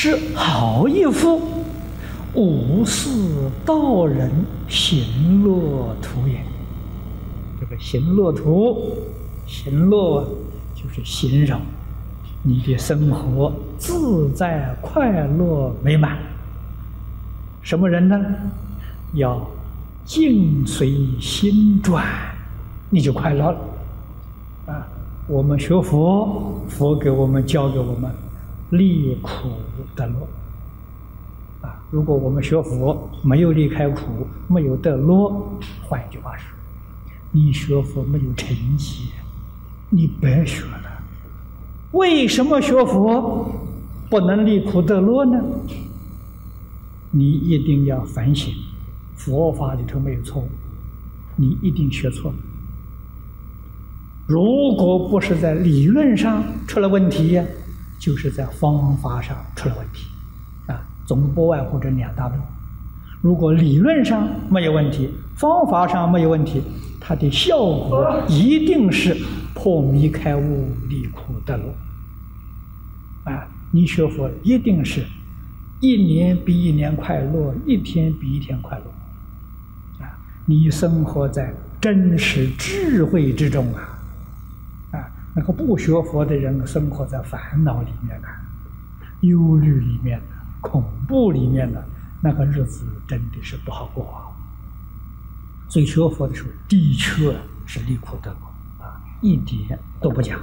是好一幅五世道人行乐图也。这个行乐图，行乐就是形容你的生活自在、快乐、美满。什么人呢？要境随心转，你就快乐了。啊，我们学佛，佛给我们教给我们。离苦得乐啊！如果我们学佛没有离开苦，没有得乐，换一句话说，你学佛没有成绩，你白学了。为什么学佛不能离苦得乐呢？你一定要反省，佛法里头没有错误，你一定学错了。如果不是在理论上出了问题呀？就是在方法上出了问题，啊，总不外乎这两大类。如果理论上没有问题，方法上没有问题，它的效果一定是破迷开悟、离苦得乐。啊，你学佛一定是一年比一年快乐，一天比一天快乐。啊，你生活在真实智慧之中啊。那个不学佛的人生活在烦恼里面呢，忧虑里面的，恐怖里面的，那个日子真的是不好过啊。所以学佛的时候，的确是离苦得乐啊，一点都不假。